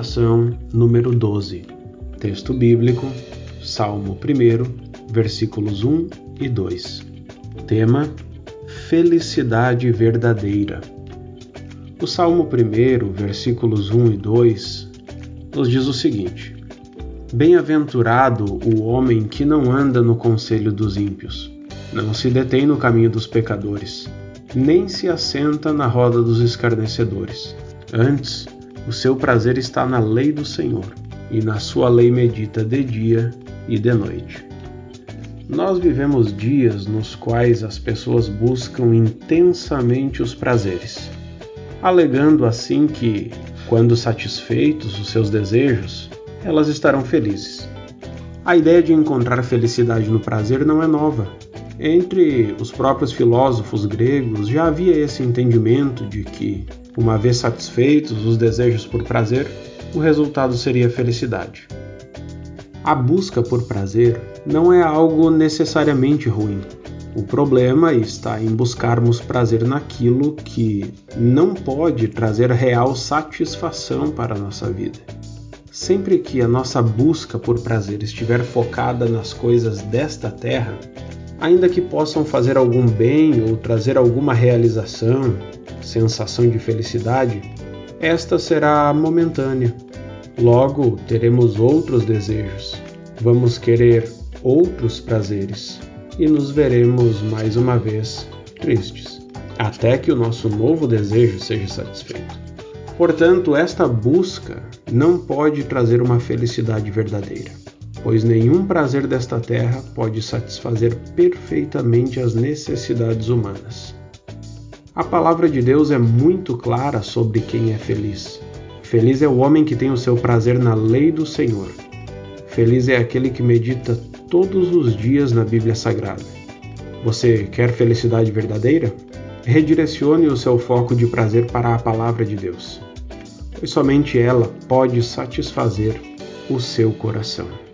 Meditação número 12. Texto bíblico, Salmo 1, versículos 1 e 2. Tema: Felicidade verdadeira. O Salmo 1, versículos 1 e 2 nos diz o seguinte: Bem-aventurado o homem que não anda no conselho dos ímpios, não se detém no caminho dos pecadores, nem se assenta na roda dos escarnecedores. Antes, o seu prazer está na lei do Senhor, e na sua lei medita de dia e de noite. Nós vivemos dias nos quais as pessoas buscam intensamente os prazeres, alegando assim que, quando satisfeitos os seus desejos, elas estarão felizes. A ideia de encontrar felicidade no prazer não é nova. Entre os próprios filósofos gregos já havia esse entendimento de que uma vez satisfeitos os desejos por prazer, o resultado seria felicidade. A busca por prazer não é algo necessariamente ruim. O problema está em buscarmos prazer naquilo que não pode trazer real satisfação para a nossa vida. Sempre que a nossa busca por prazer estiver focada nas coisas desta terra, ainda que possam fazer algum bem ou trazer alguma realização, sensação de felicidade, esta será momentânea. Logo teremos outros desejos, vamos querer outros prazeres e nos veremos mais uma vez tristes, até que o nosso novo desejo seja satisfeito. Portanto, esta busca não pode trazer uma felicidade verdadeira, pois nenhum prazer desta terra pode satisfazer perfeitamente as necessidades humanas. A palavra de Deus é muito clara sobre quem é feliz. Feliz é o homem que tem o seu prazer na lei do Senhor. Feliz é aquele que medita todos os dias na Bíblia Sagrada. Você quer felicidade verdadeira? Redirecione o seu foco de prazer para a palavra de Deus, pois somente ela pode satisfazer o seu coração.